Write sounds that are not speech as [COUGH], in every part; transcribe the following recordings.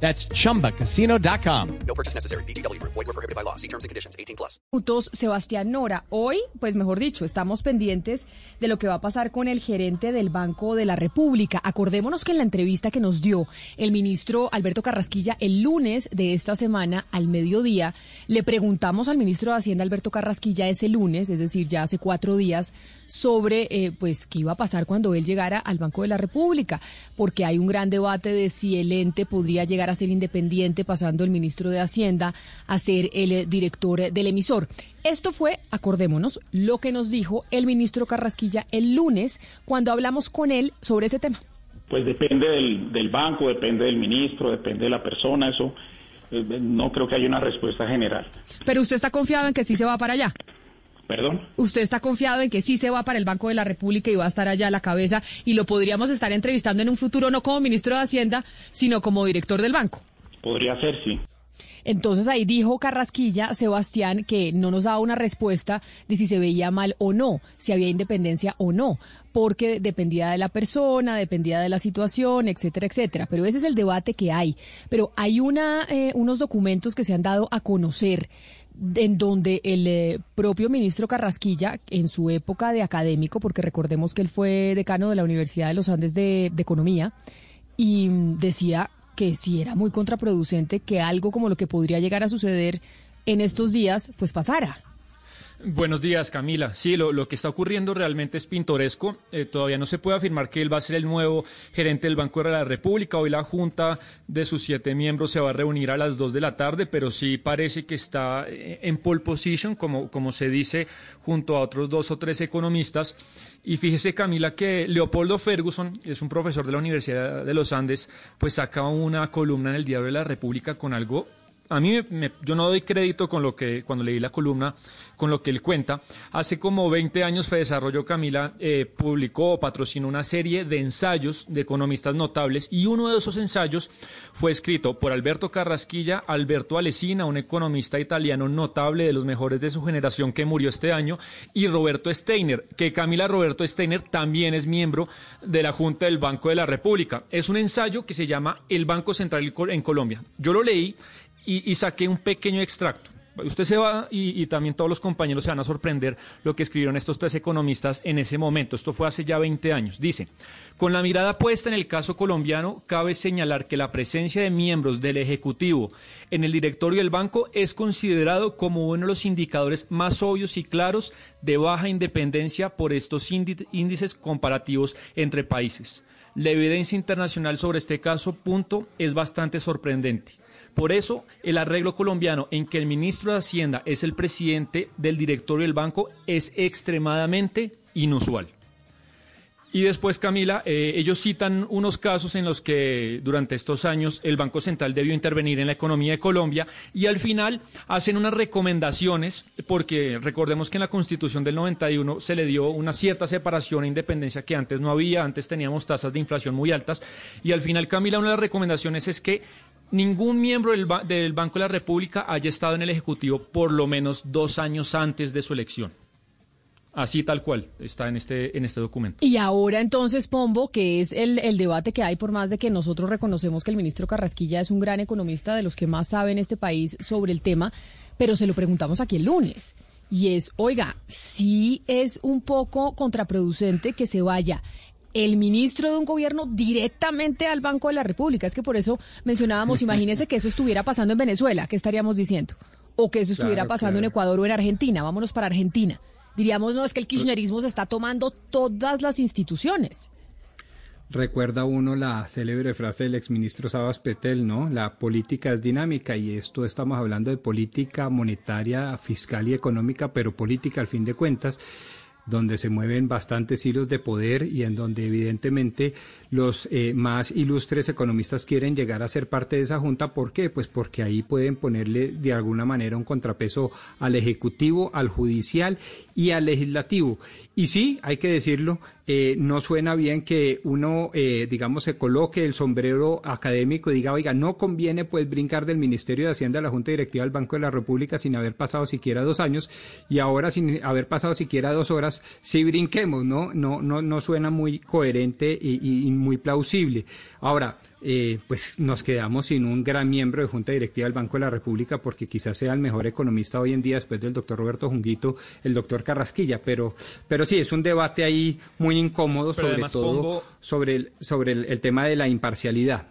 That's chumbacasino.com. No purchase necessary. BGW. Void were prohibited by law. See terms and conditions. 18 plus. minutos, Sebastián Nora. Hoy, pues mejor dicho, estamos pendientes de lo que va a pasar con el gerente del Banco de la República. Acordémonos que en la entrevista que nos dio el ministro Alberto Carrasquilla el lunes de esta semana al mediodía, le preguntamos al ministro de Hacienda Alberto Carrasquilla ese lunes, es decir, ya hace cuatro días, sobre eh, pues qué iba a pasar cuando él llegara al Banco de la República, porque hay un gran debate de si el ente podría llegar a ser independiente, pasando el ministro de Hacienda a ser el eh, director del emisor. Esto fue, acordémonos, lo que nos dijo el ministro Carrasquilla el lunes cuando hablamos con él sobre ese tema. Pues depende del, del banco, depende del ministro, depende de la persona, eso eh, no creo que haya una respuesta general. Pero usted está confiado en que sí se va para allá. ¿Perdón? Usted está confiado en que sí se va para el Banco de la República y va a estar allá a la cabeza y lo podríamos estar entrevistando en un futuro no como ministro de Hacienda, sino como director del banco. Podría ser, sí. Entonces ahí dijo Carrasquilla, Sebastián, que no nos daba una respuesta de si se veía mal o no, si había independencia o no, porque dependía de la persona, dependía de la situación, etcétera, etcétera. Pero ese es el debate que hay. Pero hay una, eh, unos documentos que se han dado a conocer en donde el eh, propio ministro Carrasquilla, en su época de académico, porque recordemos que él fue decano de la Universidad de los Andes de, de Economía, y mm, decía que sí era muy contraproducente que algo como lo que podría llegar a suceder en estos días, pues pasara. Buenos días, Camila. Sí, lo, lo que está ocurriendo realmente es pintoresco. Eh, todavía no se puede afirmar que él va a ser el nuevo gerente del Banco de la República. Hoy la Junta de sus siete miembros se va a reunir a las dos de la tarde, pero sí parece que está eh, en pole position, como, como se dice, junto a otros dos o tres economistas. Y fíjese, Camila, que Leopoldo Ferguson, es un profesor de la Universidad de los Andes, pues saca una columna en el Diario de la República con algo a mí me, yo no doy crédito con lo que cuando leí la columna con lo que él cuenta. Hace como 20 años Fede Desarrollo Camila eh, publicó o patrocinó una serie de ensayos de economistas notables y uno de esos ensayos fue escrito por Alberto Carrasquilla, Alberto Alesina, un economista italiano notable de los mejores de su generación que murió este año, y Roberto Steiner, que Camila Roberto Steiner también es miembro de la Junta del Banco de la República. Es un ensayo que se llama El Banco Central en Colombia. Yo lo leí y, saqué un pequeño extracto. Usted se va y, y, también todos los compañeros se van a sorprender lo que escribieron estos tres economistas en ese momento. Esto fue hace ya 20 años. Dice, con la mirada puesta en el caso colombiano, cabe señalar que la presencia de miembros del Ejecutivo en el directorio del banco es considerado como uno de los indicadores más obvios y claros de baja independencia por estos índices comparativos entre países. La evidencia internacional sobre este caso, punto, es bastante sorprendente. Por eso, el arreglo colombiano en que el ministro de Hacienda es el presidente del directorio del banco es extremadamente inusual. Y después, Camila, eh, ellos citan unos casos en los que durante estos años el Banco Central debió intervenir en la economía de Colombia y al final hacen unas recomendaciones, porque recordemos que en la Constitución del 91 se le dio una cierta separación e independencia que antes no había, antes teníamos tasas de inflación muy altas y al final, Camila, una de las recomendaciones es que ningún miembro del, ba del, Banco de la República haya estado en el Ejecutivo por lo menos dos años antes de su elección. Así tal cual está en este, en este documento. Y ahora entonces, Pombo, que es el, el, debate que hay por más de que nosotros reconocemos que el ministro Carrasquilla es un gran economista de los que más sabe en este país sobre el tema, pero se lo preguntamos aquí el lunes. Y es, oiga, sí es un poco contraproducente que se vaya el ministro de un gobierno directamente al Banco de la República. Es que por eso mencionábamos, [LAUGHS] imagínese que eso estuviera pasando en Venezuela, ¿qué estaríamos diciendo? O que eso estuviera claro, pasando claro. en Ecuador o en Argentina, vámonos para Argentina. Diríamos, no, es que el kirchnerismo se está tomando todas las instituciones. Recuerda uno la célebre frase del exministro Sabas Petel, ¿no? La política es dinámica y esto estamos hablando de política monetaria, fiscal y económica, pero política al fin de cuentas. Donde se mueven bastantes hilos de poder y en donde evidentemente los eh, más ilustres economistas quieren llegar a ser parte de esa junta. ¿Por qué? Pues porque ahí pueden ponerle de alguna manera un contrapeso al Ejecutivo, al Judicial y al Legislativo. Y sí, hay que decirlo, eh, no suena bien que uno, eh, digamos, se coloque el sombrero académico y diga, oiga, no conviene pues brincar del Ministerio de Hacienda a la Junta Directiva del Banco de la República sin haber pasado siquiera dos años y ahora sin haber pasado siquiera dos horas, sí brinquemos, ¿no? No, no, no suena muy coherente y, y muy plausible. Ahora, eh, pues nos quedamos sin un gran miembro de Junta Directiva del Banco de la República porque quizás sea el mejor economista hoy en día después del doctor Roberto Junguito, el doctor Carrasquilla, pero, pero sí, es un debate ahí muy incómodo sobre todo sobre, el, sobre el, tema de la imparcialidad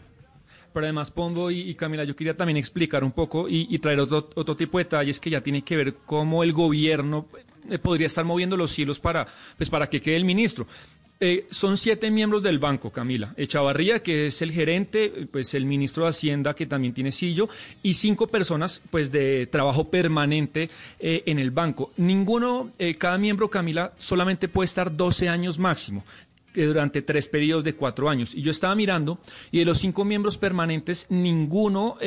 pero además Pombo y, Camila, yo quería también explicar un poco y, traer otro, otro, tipo de detalles que ya tiene que ver cómo el gobierno eh, podría estar moviendo los hilos para, pues, para que quede el ministro. Eh, son siete miembros del banco, Camila. Echavarría, que es el gerente, pues el ministro de Hacienda, que también tiene sillo, y cinco personas, pues de trabajo permanente eh, en el banco. Ninguno, eh, cada miembro, Camila, solamente puede estar 12 años máximo durante tres periodos de cuatro años. Y yo estaba mirando, y de los cinco miembros permanentes, ninguno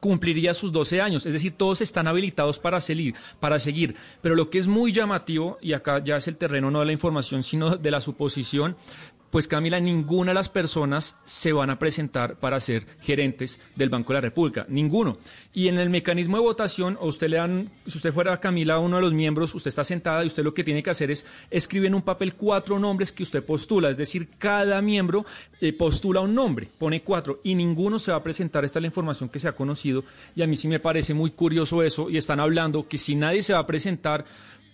cumpliría sus 12 años. Es decir, todos están habilitados para seguir, para seguir. Pero lo que es muy llamativo, y acá ya es el terreno no de la información, sino de la suposición, pues Camila, ninguna de las personas se van a presentar para ser gerentes del Banco de la República, ninguno. Y en el mecanismo de votación, usted le dan, si usted fuera Camila, uno de los miembros, usted está sentada y usted lo que tiene que hacer es escribir en un papel cuatro nombres que usted postula, es decir, cada miembro eh, postula un nombre, pone cuatro y ninguno se va a presentar, esta es la información que se ha conocido y a mí sí me parece muy curioso eso y están hablando que si nadie se va a presentar,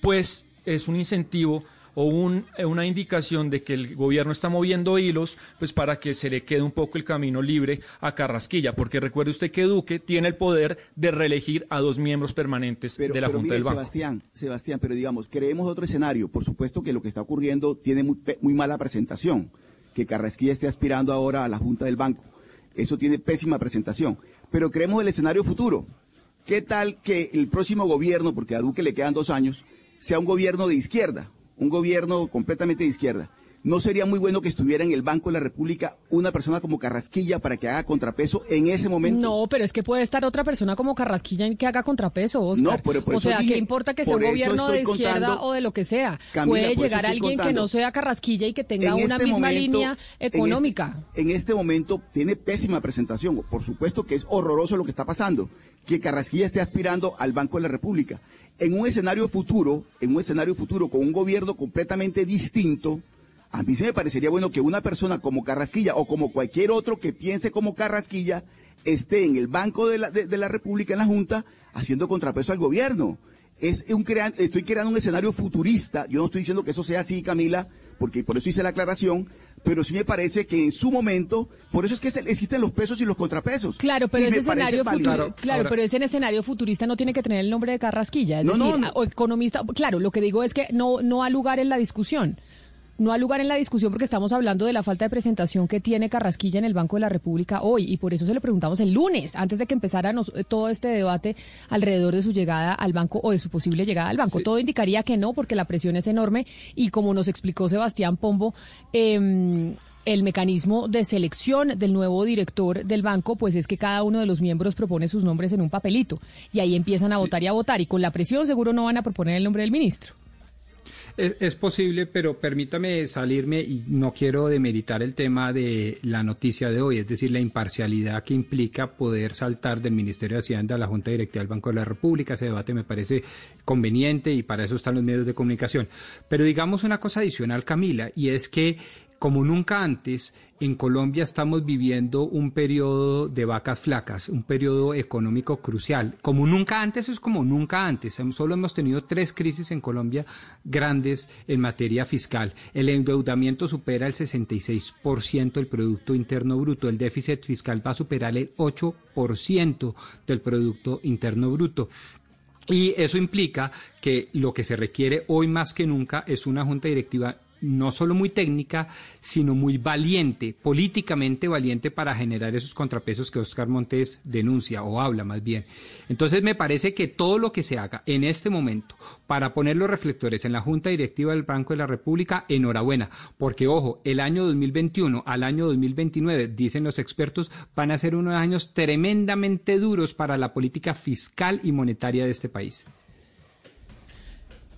pues es un incentivo o eh, una indicación de que el gobierno está moviendo hilos, pues para que se le quede un poco el camino libre a Carrasquilla, porque recuerde usted que Duque tiene el poder de reelegir a dos miembros permanentes de la Junta del Banco. Sebastián, Sebastián, pero digamos, creemos otro escenario. Por supuesto que lo que está ocurriendo tiene muy, muy mala presentación, que Carrasquilla esté aspirando ahora a la Junta del Banco. Eso tiene pésima presentación. Pero creemos el escenario futuro. ¿Qué tal que el próximo gobierno, porque a Duque le quedan dos años, sea un gobierno de izquierda? Un gobierno completamente de izquierda. ¿No sería muy bueno que estuviera en el Banco de la República una persona como Carrasquilla para que haga contrapeso en ese momento? No, pero es que puede estar otra persona como Carrasquilla y que haga contrapeso, Oscar. No, pero o sea, ¿qué importa que sea un gobierno de izquierda o de lo que sea? puede llegar alguien que no sea Carrasquilla y que tenga una este misma línea económica. en este momento tiene pésima presentación. Por supuesto que es horroroso lo que está pasando que Carrasquilla esté aspirando al Banco de la República. En un escenario futuro, en un escenario futuro con un gobierno completamente distinto, a mí se me parecería bueno que una persona como Carrasquilla o como cualquier otro que piense como Carrasquilla esté en el Banco de la, de, la República, en la Junta, haciendo contrapeso al gobierno. Es un estoy creando un escenario futurista. Yo no estoy diciendo que eso sea así, Camila, porque por eso hice la aclaración, pero sí me parece que en su momento, por eso es que existen los pesos y los contrapesos. Claro, pero ese escenario futuro, claro, pero ese escenario futurista no tiene que tener el nombre de Carrasquilla, es decir, o economista, claro, lo que digo es que no no ha lugar en la discusión no ha lugar en la discusión porque estamos hablando de la falta de presentación que tiene Carrasquilla en el Banco de la República hoy. Y por eso se le preguntamos el lunes, antes de que empezara eh, todo este debate alrededor de su llegada al banco o de su posible llegada al banco. Todo indicaría que no porque la presión es enorme. Y como nos explicó Sebastián Pombo, eh, el mecanismo de selección del nuevo director del banco, pues es que cada uno de los miembros propone sus nombres en un papelito. Y ahí empiezan a votar y a votar. Y con la presión seguro no van a proponer el nombre del ministro. Es, posible, pero permítame salirme y no quiero demeritar el tema de la noticia de hoy, es decir, la imparcialidad que implica poder saltar del Ministerio de Hacienda a la Junta Directiva del Banco de la República. Ese debate me parece conveniente y para eso están los medios de comunicación. Pero digamos una cosa adicional, Camila, y es que como nunca antes, en Colombia estamos viviendo un periodo de vacas flacas, un periodo económico crucial. Como nunca antes es como nunca antes. Solo hemos tenido tres crisis en Colombia grandes en materia fiscal. El endeudamiento supera el 66% del Producto Interno Bruto. El déficit fiscal va a superar el 8% del Producto Interno Bruto. Y eso implica que lo que se requiere hoy más que nunca es una junta directiva no solo muy técnica, sino muy valiente, políticamente valiente para generar esos contrapesos que Oscar Montes denuncia o habla más bien. Entonces me parece que todo lo que se haga en este momento para poner los reflectores en la Junta Directiva del Banco de la República, enhorabuena, porque ojo, el año 2021 al año 2029, dicen los expertos, van a ser unos años tremendamente duros para la política fiscal y monetaria de este país.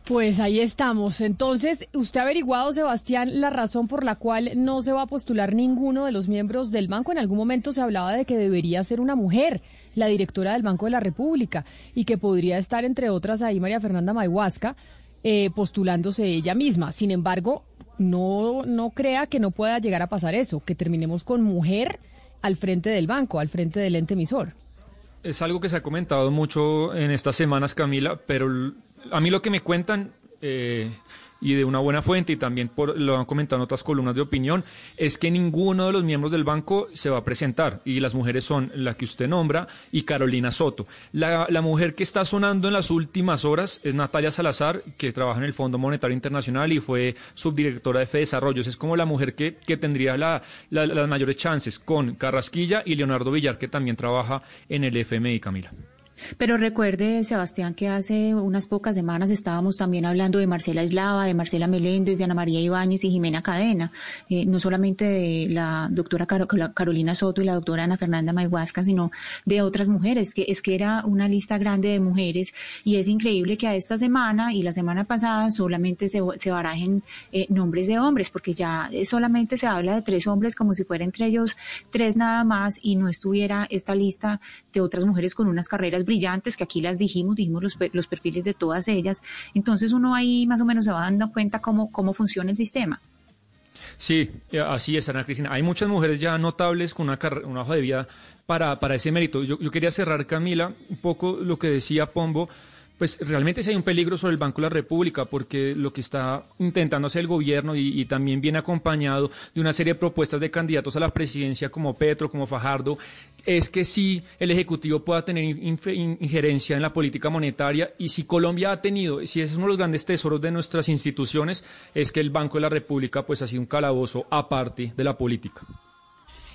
Pues ahí estamos. Entonces, ¿usted ha averiguado, Sebastián, la razón por la cual no se va a postular ninguno de los miembros del banco? En algún momento se hablaba de que debería ser una mujer la directora del Banco de la República y que podría estar, entre otras, ahí María Fernanda Mayhuasca, eh, postulándose ella misma. Sin embargo, no, no crea que no pueda llegar a pasar eso, que terminemos con mujer al frente del banco, al frente del ente emisor. Es algo que se ha comentado mucho en estas semanas, Camila, pero a mí lo que me cuentan eh, y de una buena fuente y también por, lo han comentado en otras columnas de opinión, es que ninguno de los miembros del banco se va a presentar y las mujeres son la que usted nombra y Carolina Soto. La, mujer que está sonando en las últimas horas es Natalia Salazar, que trabaja en el Fondo Monetario Internacional y fue subdirectora de FEDesarrollos. Es como la mujer que, tendría las mayores chances con Carrasquilla y Leonardo Villar, que también trabaja en el FMI, Camila. Pero recuerde, Sebastián, que hace unas pocas semanas estábamos también hablando de Marcela Eslava, de Marcela Meléndez, de Ana María Ibáñez y Jimena Cadena, eh, no solamente de la doctora Carolina Soto y la doctora Ana Fernanda Mayhuasca, sino de otras mujeres, que es que era una lista grande de mujeres. Y es increíble que a esta semana y la semana pasada solamente se, se barajen eh, nombres de hombres, porque ya solamente se habla de tres hombres como si fuera entre ellos tres nada más y no estuviera esta lista de otras mujeres con unas carreras brillantes, que aquí las dijimos, dijimos los, los perfiles de todas ellas. Entonces uno ahí más o menos se va dando cuenta cómo, cómo funciona el sistema. Sí, eh, así es, Ana Cristina. Hay muchas mujeres ya notables con una, una hoja de vida para, para ese mérito. Yo, yo, quería cerrar, Camila, un poco lo que decía Pombo pues realmente sí hay un peligro sobre el Banco de la República, porque lo que está intentando hacer el gobierno y, también viene acompañado de una serie de propuestas de candidatos a la presidencia como Petro, como Fajardo, es que sí el Ejecutivo pueda tener injerencia en la política monetaria y si Colombia ha tenido, si es uno de los grandes tesoros de nuestras instituciones, es que el Banco de la República pues ha sido un calabozo aparte de la política.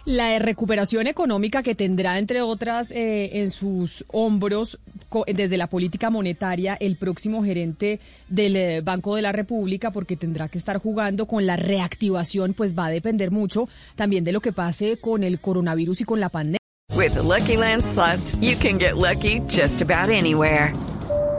La recuperación económica que tendrá, entre otras, eh, en sus hombros desde la política monetaria el próximo gerente del eh, Banco de la República, porque tendrá que estar jugando con la reactivación, pues va a depender mucho también de lo que pase con el coronavirus y con la pandemia. With Lucky Land you can get lucky just about anywhere.